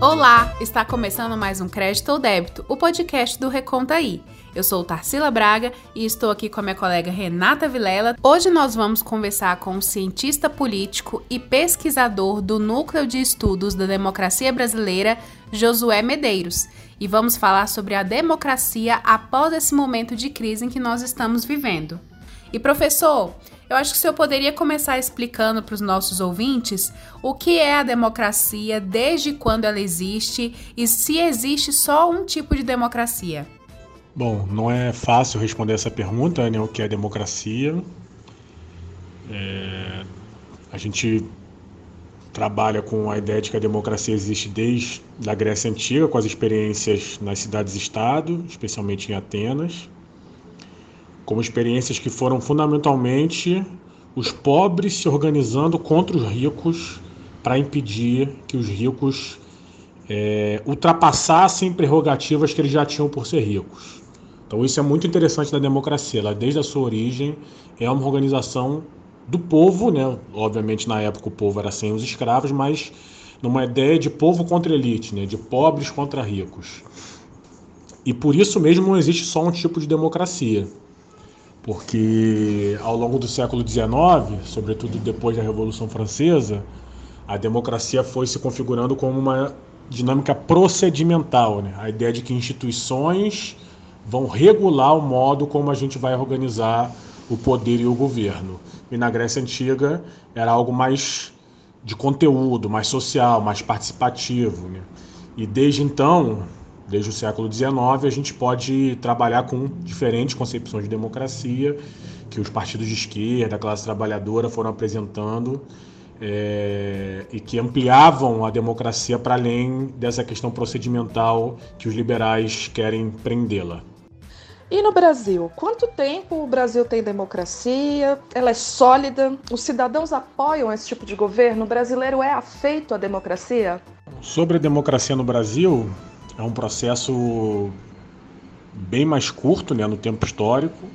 Olá, está começando mais um Crédito ou Débito, o podcast do Reconta aí. Eu sou Tarsila Braga e estou aqui com a minha colega Renata Vilela. Hoje nós vamos conversar com um cientista político e pesquisador do Núcleo de Estudos da Democracia Brasileira, Josué Medeiros, e vamos falar sobre a democracia após esse momento de crise em que nós estamos vivendo. E professor, eu acho que o senhor poderia começar explicando para os nossos ouvintes o que é a democracia, desde quando ela existe e se existe só um tipo de democracia. Bom, não é fácil responder essa pergunta, né? O que é democracia? É... A gente trabalha com a ideia de que a democracia existe desde a Grécia Antiga, com as experiências nas cidades-estado, especialmente em Atenas como experiências que foram fundamentalmente os pobres se organizando contra os ricos para impedir que os ricos é, ultrapassassem prerrogativas que eles já tinham por ser ricos. Então isso é muito interessante da democracia. Ela desde a sua origem é uma organização do povo, né? Obviamente na época o povo era sem os escravos, mas numa ideia de povo contra elite, né? De pobres contra ricos. E por isso mesmo não existe só um tipo de democracia porque ao longo do século XIX, sobretudo depois da Revolução Francesa, a democracia foi se configurando como uma dinâmica procedimental, né? a ideia de que instituições vão regular o modo como a gente vai organizar o poder e o governo. E na Grécia Antiga era algo mais de conteúdo, mais social, mais participativo. Né? E desde então, Desde o século XIX, a gente pode trabalhar com diferentes concepções de democracia que os partidos de esquerda, a classe trabalhadora foram apresentando é, e que ampliavam a democracia para além dessa questão procedimental que os liberais querem prendê-la. E no Brasil, quanto tempo o Brasil tem democracia? Ela é sólida? Os cidadãos apoiam esse tipo de governo? O brasileiro é afeito à democracia? Sobre a democracia no Brasil, é um processo bem mais curto né, no tempo histórico.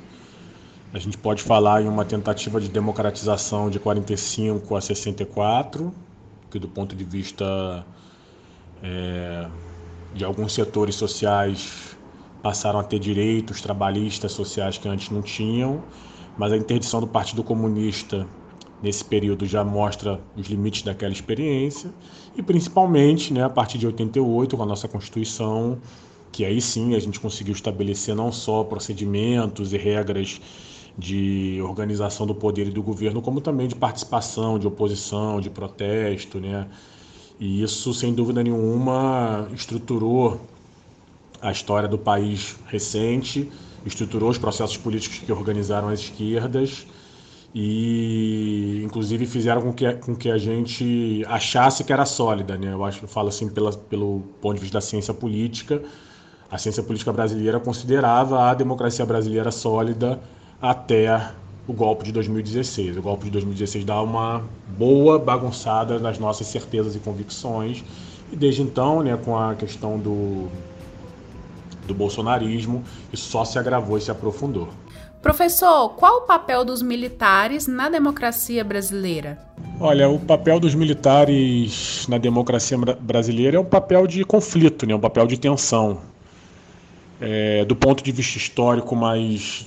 A gente pode falar em uma tentativa de democratização de 45 a 64, que do ponto de vista é, de alguns setores sociais passaram a ter direitos trabalhistas sociais que antes não tinham, mas a interdição do Partido Comunista nesse período já mostra os limites daquela experiência e principalmente né, a partir de 88 com a nossa Constituição, que aí sim a gente conseguiu estabelecer não só procedimentos e regras de organização do poder e do governo, como também de participação, de oposição, de protesto, né? E isso, sem dúvida nenhuma, estruturou a história do país recente, estruturou os processos políticos que organizaram as esquerdas e inclusive fizeram com que, com que a gente achasse que era sólida, né? Eu acho que falo assim pela, pelo ponto de vista da ciência política, a ciência política brasileira considerava a democracia brasileira sólida até o golpe de 2016. O golpe de 2016 dá uma boa bagunçada nas nossas certezas e convicções e desde então, né, com a questão do do bolsonarismo, isso só se agravou e se aprofundou. Professor, qual o papel dos militares na democracia brasileira? Olha, o papel dos militares na democracia brasileira é um papel de conflito, né? um papel de tensão. É, do ponto de vista histórico mais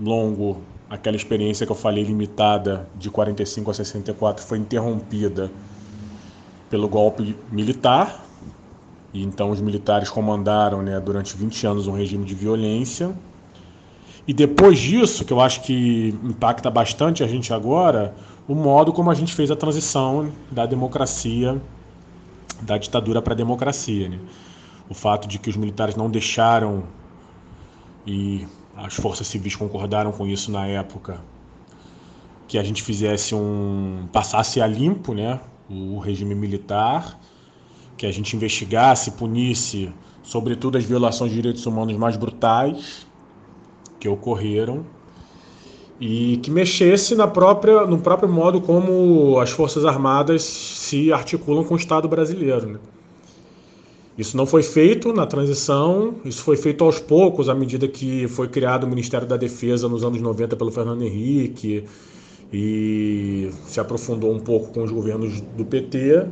longo, aquela experiência que eu falei limitada de 45 a 64 foi interrompida pelo golpe militar. E então os militares comandaram né, durante 20 anos um regime de violência e depois disso, que eu acho que impacta bastante a gente agora, o modo como a gente fez a transição da democracia, da ditadura para a democracia. Né? O fato de que os militares não deixaram, e as forças civis concordaram com isso na época, que a gente fizesse um. passasse a limpo né? o regime militar, que a gente investigasse, punisse, sobretudo, as violações de direitos humanos mais brutais que ocorreram e que mexesse na própria, no próprio modo como as Forças Armadas se articulam com o Estado brasileiro. Né? Isso não foi feito na transição, isso foi feito aos poucos, à medida que foi criado o Ministério da Defesa nos anos 90 pelo Fernando Henrique e se aprofundou um pouco com os governos do PT,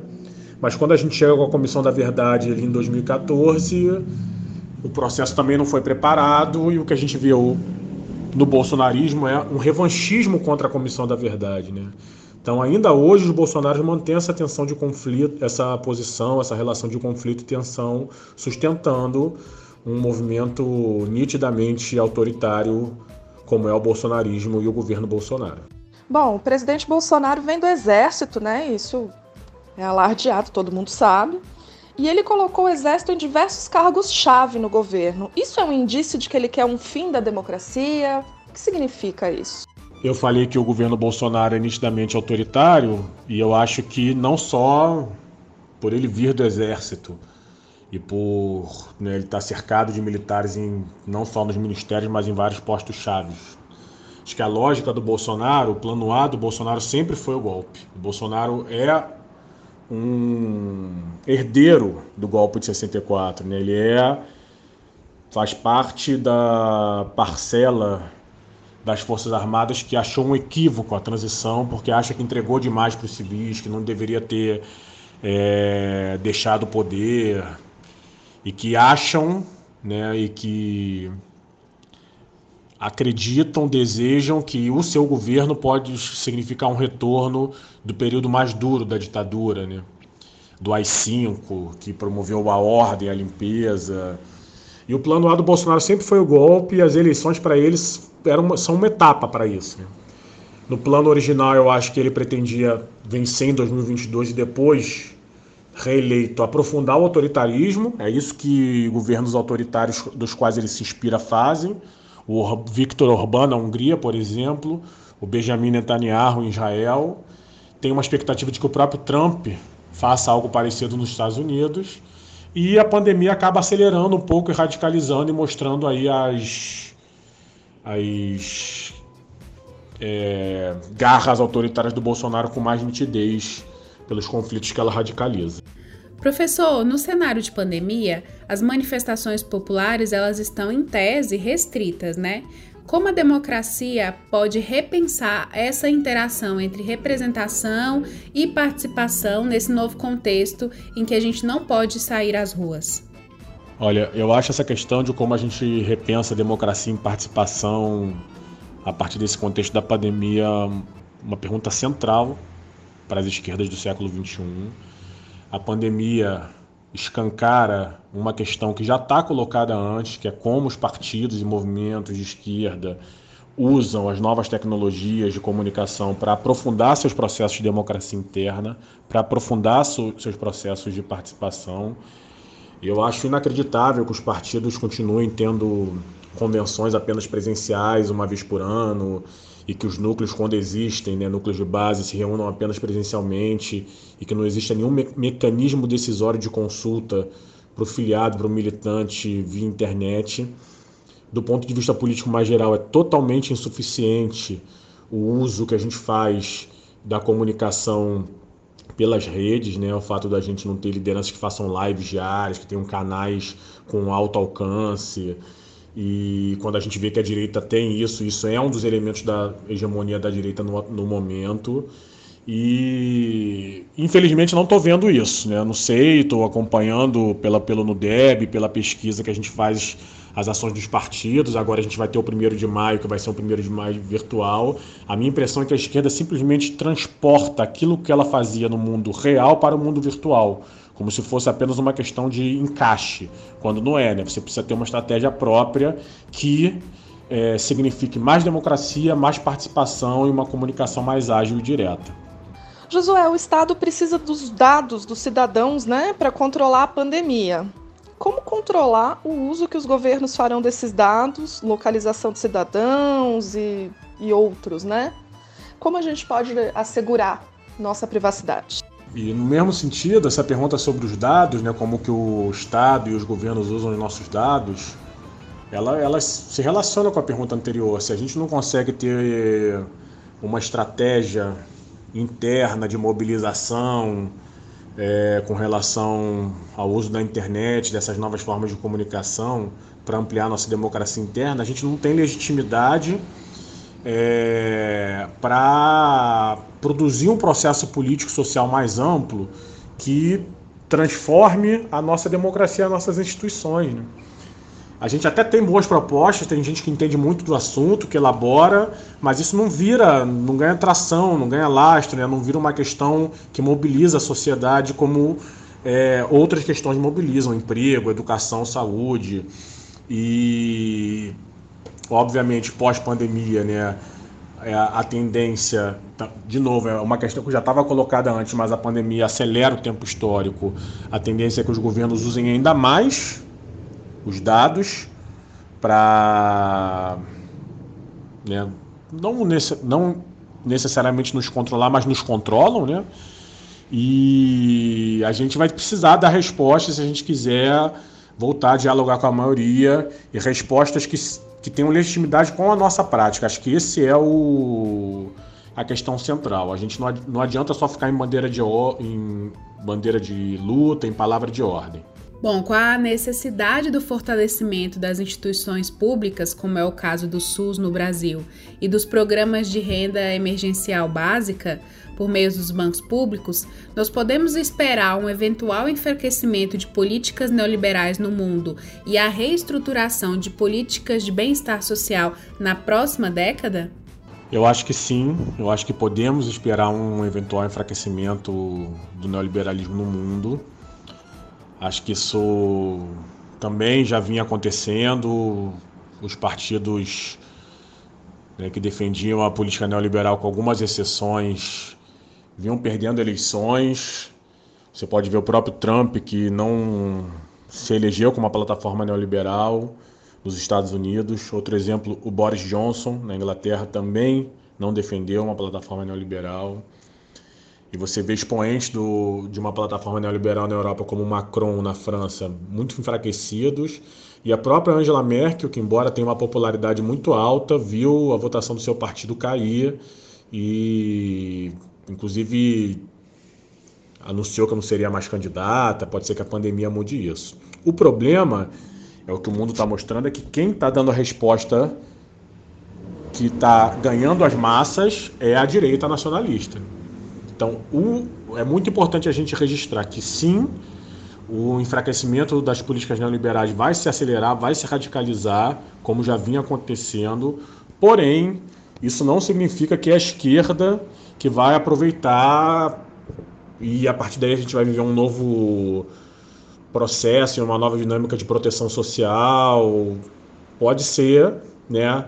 Mas quando a gente chega com a Comissão da Verdade ali em 2014, o processo também não foi preparado e o que a gente viu no bolsonarismo é um revanchismo contra a Comissão da Verdade, né? Então, ainda hoje, os bolsonaros mantêm essa tensão de conflito, essa posição, essa relação de conflito e tensão, sustentando um movimento nitidamente autoritário, como é o bolsonarismo e o governo Bolsonaro. Bom, o presidente Bolsonaro vem do exército, né? Isso é alardeado, todo mundo sabe. E ele colocou o exército em diversos cargos-chave no governo. Isso é um indício de que ele quer um fim da democracia? O que significa isso? Eu falei que o governo Bolsonaro é nitidamente autoritário e eu acho que não só por ele vir do exército e por né, ele estar cercado de militares em, não só nos ministérios, mas em vários postos chaves. Acho que a lógica do Bolsonaro, o plano A do Bolsonaro sempre foi o golpe. O Bolsonaro é um herdeiro do golpe de 64, né? Ele é faz parte da parcela das Forças Armadas que achou um equívoco a transição, porque acha que entregou demais para os civis, que não deveria ter é, deixado o poder, e que acham né, e que acreditam, desejam que o seu governo pode significar um retorno do período mais duro da ditadura, né? do AI-5, que promoveu a ordem, a limpeza. E o plano A do Bolsonaro sempre foi o golpe e as eleições para eles eram são uma etapa para isso. Né? No plano original, eu acho que ele pretendia vencer em 2022 e depois, reeleito, aprofundar o autoritarismo. É isso que governos autoritários dos quais ele se inspira fazem. O Viktor Orbán na Hungria, por exemplo, o Benjamin Netanyahu em Israel. Tem uma expectativa de que o próprio Trump faça algo parecido nos Estados Unidos. E a pandemia acaba acelerando um pouco e radicalizando e mostrando aí as as é, garras autoritárias do Bolsonaro com mais nitidez pelos conflitos que ela radicaliza. Professor, no cenário de pandemia, as manifestações populares elas estão em tese restritas, né? Como a democracia pode repensar essa interação entre representação e participação nesse novo contexto em que a gente não pode sair às ruas? Olha, eu acho essa questão de como a gente repensa a democracia em participação a partir desse contexto da pandemia uma pergunta central para as esquerdas do século XXI. A pandemia escancara uma questão que já está colocada antes, que é como os partidos e movimentos de esquerda usam as novas tecnologias de comunicação para aprofundar seus processos de democracia interna, para aprofundar seus processos de participação. Eu acho inacreditável que os partidos continuem tendo convenções apenas presenciais, uma vez por ano, e que os núcleos, quando existem, né, núcleos de base, se reúnam apenas presencialmente, e que não exista nenhum me mecanismo decisório de consulta para o filiado, para o militante via internet. Do ponto de vista político mais geral, é totalmente insuficiente o uso que a gente faz da comunicação pelas redes, né? O fato da gente não ter lideranças que façam lives diárias, que tenham canais com alto alcance. E quando a gente vê que a direita tem isso, isso é um dos elementos da hegemonia da direita no, no momento. E infelizmente não estou vendo isso, né? Não sei, estou acompanhando pela, pelo NUDEB, pela pesquisa que a gente faz as ações dos partidos. Agora a gente vai ter o primeiro de maio, que vai ser o primeiro de maio virtual. A minha impressão é que a esquerda simplesmente transporta aquilo que ela fazia no mundo real para o mundo virtual, como se fosse apenas uma questão de encaixe, quando não é, né? Você precisa ter uma estratégia própria que é, signifique mais democracia, mais participação e uma comunicação mais ágil e direta. Josué, o Estado precisa dos dados dos cidadãos né, para controlar a pandemia como controlar o uso que os governos farão desses dados, localização de cidadãos e, e outros, né? Como a gente pode assegurar nossa privacidade? E no mesmo sentido, essa pergunta sobre os dados, né, como que o Estado e os governos usam os nossos dados, ela, ela se relaciona com a pergunta anterior. Se a gente não consegue ter uma estratégia interna de mobilização, é, com relação ao uso da internet, dessas novas formas de comunicação para ampliar nossa democracia interna, a gente não tem legitimidade é, para produzir um processo político social mais amplo que transforme a nossa democracia, as nossas instituições. Né? A gente até tem boas propostas, tem gente que entende muito do assunto, que elabora, mas isso não vira, não ganha tração, não ganha lastro, né? não vira uma questão que mobiliza a sociedade como é, outras questões mobilizam, emprego, educação, saúde. E, obviamente, pós-pandemia, né? É, a tendência, tá, de novo, é uma questão que já estava colocada antes, mas a pandemia acelera o tempo histórico. A tendência é que os governos usem ainda mais os dados para né, não, não necessariamente nos controlar, mas nos controlam, né? E a gente vai precisar dar respostas se a gente quiser voltar a dialogar com a maioria e respostas que, que tenham legitimidade com a nossa prática. Acho que esse é o, a questão central. A gente não, adianta só ficar em bandeira de, em bandeira de luta, em palavra de ordem. Bom, com a necessidade do fortalecimento das instituições públicas, como é o caso do SUS no Brasil, e dos programas de renda emergencial básica por meio dos bancos públicos, nós podemos esperar um eventual enfraquecimento de políticas neoliberais no mundo e a reestruturação de políticas de bem-estar social na próxima década? Eu acho que sim, eu acho que podemos esperar um eventual enfraquecimento do neoliberalismo no mundo. Acho que isso também já vinha acontecendo. Os partidos né, que defendiam a política neoliberal, com algumas exceções, vinham perdendo eleições. Você pode ver o próprio Trump, que não se elegeu com uma plataforma neoliberal nos Estados Unidos. Outro exemplo, o Boris Johnson, na Inglaterra, também não defendeu uma plataforma neoliberal. E você vê expoentes do, de uma plataforma neoliberal na Europa, como Macron na França, muito enfraquecidos. E a própria Angela Merkel, que embora tenha uma popularidade muito alta, viu a votação do seu partido cair e, inclusive, anunciou que não seria mais candidata. Pode ser que a pandemia mude isso. O problema é o que o mundo está mostrando é que quem está dando a resposta que está ganhando as massas é a direita nacionalista. Então, o, é muito importante a gente registrar que sim, o enfraquecimento das políticas neoliberais vai se acelerar, vai se radicalizar, como já vinha acontecendo, porém, isso não significa que é a esquerda que vai aproveitar e a partir daí a gente vai viver um novo processo, uma nova dinâmica de proteção social. Pode ser, né?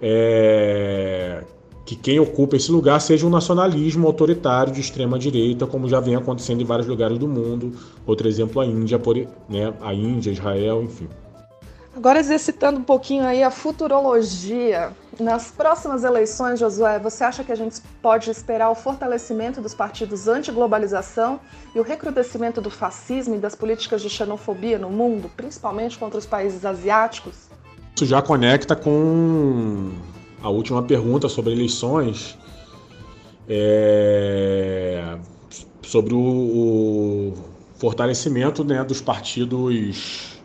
É, que quem ocupa esse lugar seja um nacionalismo autoritário de extrema direita, como já vem acontecendo em vários lugares do mundo. Outro exemplo a Índia, né, a Índia, Israel, enfim. Agora exercitando um pouquinho aí a futurologia. Nas próximas eleições, Josué, você acha que a gente pode esperar o fortalecimento dos partidos anti-globalização e o recrudescimento do fascismo e das políticas de xenofobia no mundo, principalmente contra os países asiáticos? Isso já conecta com a última pergunta sobre eleições é sobre o, fortalecimento né, dos partidos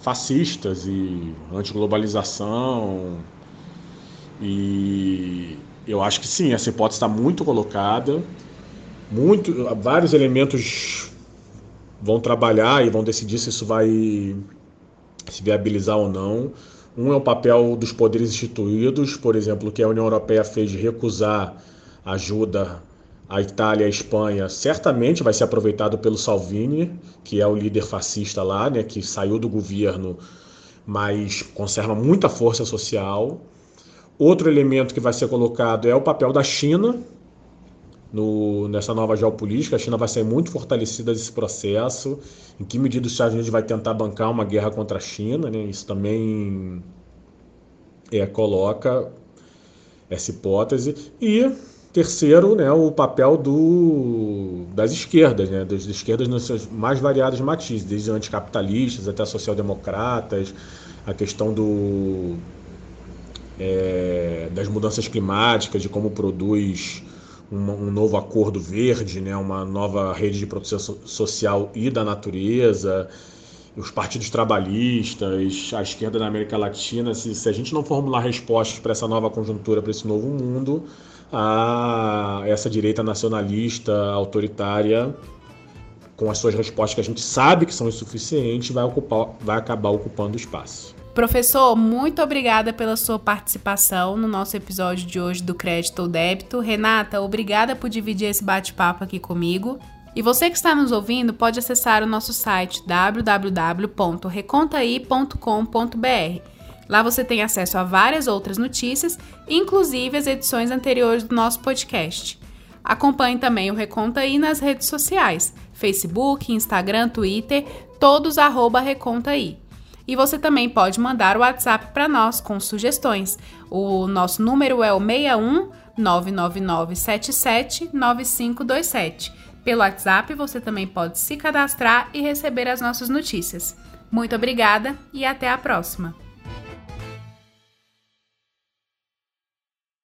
fascistas e antiglobalização. E eu acho que sim, essa hipótese está muito colocada. Muito, vários elementos vão trabalhar e vão decidir se isso vai se viabilizar ou não. Um é o papel dos poderes instituídos, por exemplo, que a União Europeia fez de recusar ajuda à Itália e à Espanha, certamente vai ser aproveitado pelo Salvini, que é o líder fascista lá, né, que saiu do governo, mas conserva muita força social. Outro elemento que vai ser colocado é o papel da China no, nessa nova geopolítica. A China vai ser muito fortalecida nesse processo. Em que medida os Estados Unidos vai tentar bancar uma guerra contra a China? Né? Isso também é, coloca essa hipótese. E terceiro, né, o papel do, das esquerdas, né, das esquerdas nos seus mais variados matizes, desde anticapitalistas até social-democratas, a questão do, é, das mudanças climáticas, de como produz um, um, novo acordo verde, né, uma nova rede de proteção social e da natureza, os partidos trabalhistas, a esquerda na América Latina, se, se a gente não formular respostas para essa nova conjuntura, para esse novo mundo, a essa direita nacionalista, autoritária, com as suas respostas que a gente sabe que são insuficientes, vai, ocupar, vai acabar ocupando espaço. Professor, muito obrigada pela sua participação no nosso episódio de hoje do Crédito ou Débito. Renata, obrigada por dividir esse bate-papo aqui comigo. E você que está nos ouvindo pode acessar o nosso site www.recontai.com.br. Lá você tem acesso a várias outras notícias, inclusive as edições anteriores do nosso podcast. Acompanhe também o Recontaí nas redes sociais: Facebook, Instagram, Twitter, todos arroba Recontaí. E você também pode mandar o WhatsApp para nós com sugestões. O nosso número é o 61 999 77 9527. Pelo WhatsApp você também pode se cadastrar e receber as nossas notícias. Muito obrigada e até a próxima!